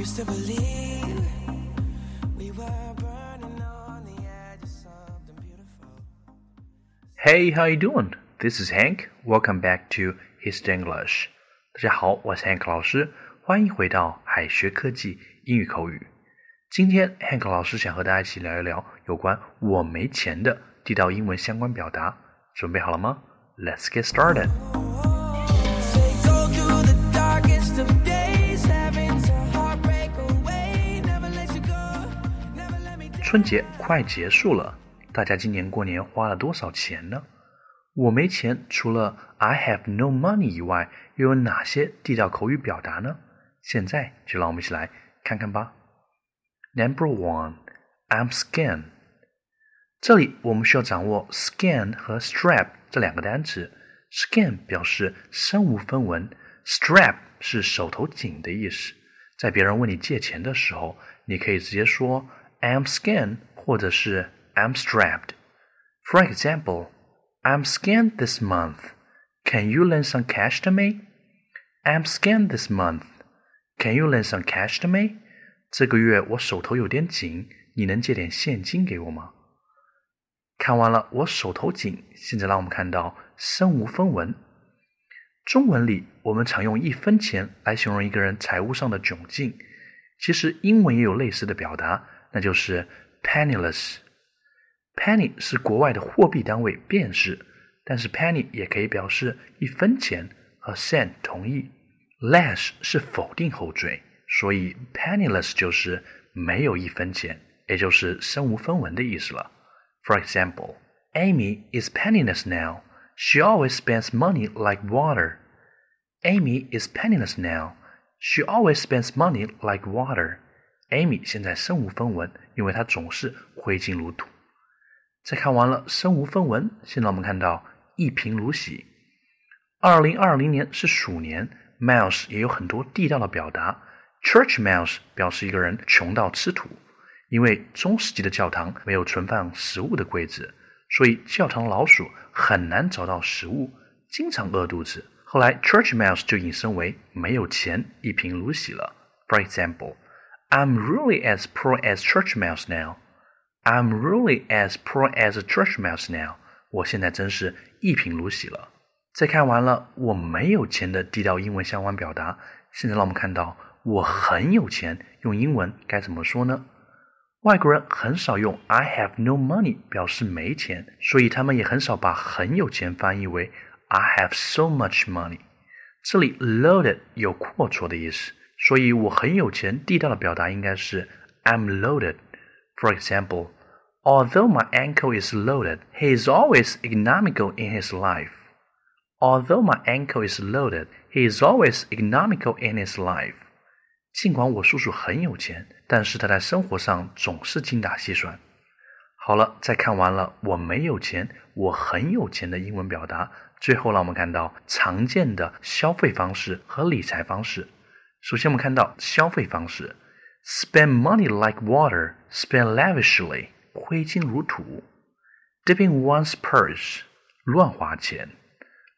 used to believe we were burning on the edge of something beautiful. Hey, how you doing? This is Hank. Welcome back to His English. 大家好，我是 Hank 老师，欢迎回到海学科技英语口语。今天 Hank 老师想和大家一起聊一聊有关“我没钱”的地道英文相关表达。准备好了吗？Let's get started. 春节快结束了，大家今年过年花了多少钱呢？我没钱，除了 I have no money 以外，又有哪些地道口语表达呢？现在就让我们一起来看看吧。Number one, I'm scan。这里我们需要掌握 scan 和 strap 这两个单词。scan 表示身无分文，strap 是手头紧的意思。在别人问你借钱的时候，你可以直接说 I'm scan，或者是 I'm strapped。For example, I'm scanned this month. Can you lend some cash to me? I'm scanned this month. Can you lend some cash to me? 这个月我手头有点紧，你能借点现金给我吗？看完了，我手头紧。现在让我们看到身无分文。中文里我们常用一分钱来形容一个人财务上的窘境，其实英文也有类似的表达，那就是 penniless。penny 是国外的货币单位，便士，但是 penny 也可以表示一分钱，和 cent 同义。less 是否定后缀。所以 penniless 就是没有一分钱，也就是身无分文的意思了。For example, Amy is penniless now. She always spends money like water. Amy is penniless now. She always spends money like water. Amy 现在身无分文，因为她总是挥金如土。在看完了身无分文，现在我们看到一贫如洗。二零二零年是鼠年，Mouse 也有很多地道的表达。Church mouse 表示一个人穷到吃土，因为中世纪的教堂没有存放食物的柜子，所以教堂老鼠很难找到食物，经常饿肚子。后来 church mouse 就引申为没有钱，一贫如洗了。For example, I'm really as poor as church mouse now. I'm really as poor as church mouse now. 我现在真是一贫如洗了。在看完了我没有钱的地道英文相关表达，现在让我们看到。我很有钱，用英文该怎么说呢？外国人很少用 I have no money 表示没钱，所以他们也很少把很有钱翻译为 I have so much money。这里 loaded 有阔绰的意思，所以我很有钱。地道的表达应该是 I'm loaded。For example, although my uncle is loaded, he is always economical in his life. Although my uncle is loaded, he is always economical in his life. 尽管我叔叔很有钱，但是他在生活上总是精打细算。好了，在看完了我没有钱，我很有钱的英文表达，最后让我们看到常见的消费方式和理财方式。首先，我们看到消费方式：spend money like water, spend lavishly，挥金如土；dipping one's purse，乱花钱；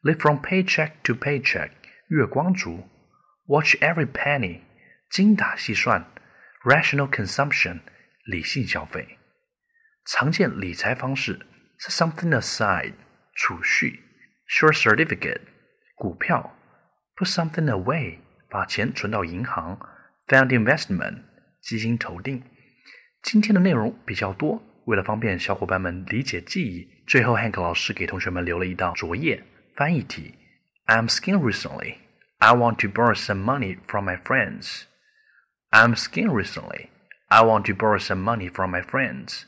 live from paycheck to paycheck，月光族；watch every penny。精打细算，rational consumption，理性消费。常见理财方式：set something aside，储蓄；short certificate，股票；put something away， 把钱存到银行；fund investment，基金投定。今天的内容比较多，为了方便小伙伴们理解记忆，最后 Hank 老师给同学们留了一道作业翻译题：I'm skiing recently. I want to borrow some money from my friends. I'm skiing recently. I want to borrow some money from my friends.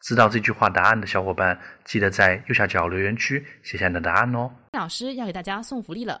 知道这句话答案的小伙伴，记得在右下角留言区写下你的答案哦。老师要给大家送福利了，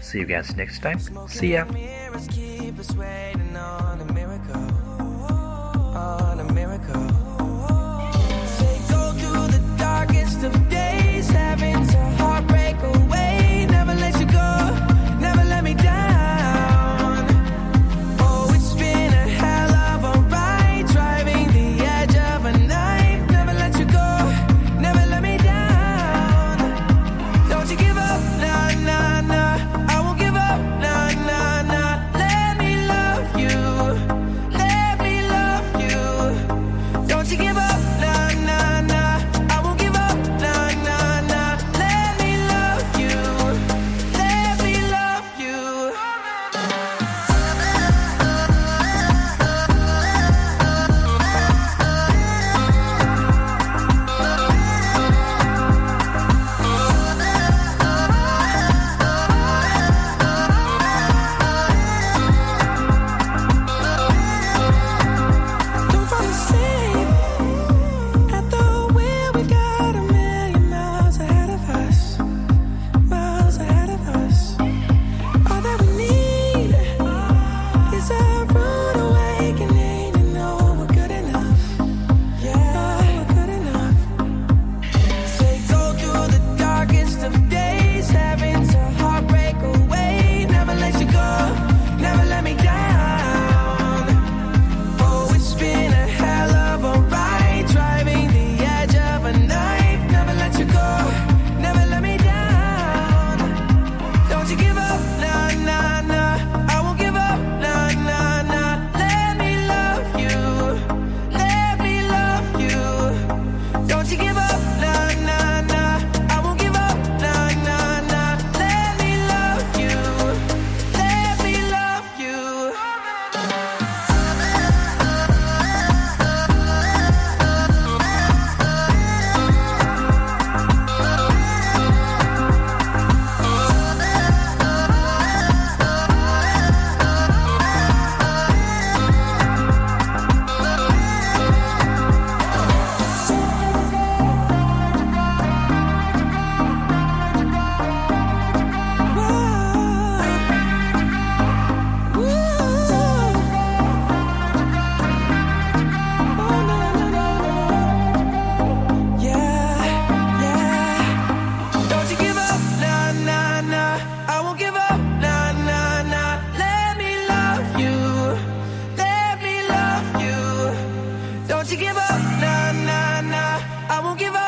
See you guys next time. See ya. Don't you give up, nah, nah, nah. I won't give up.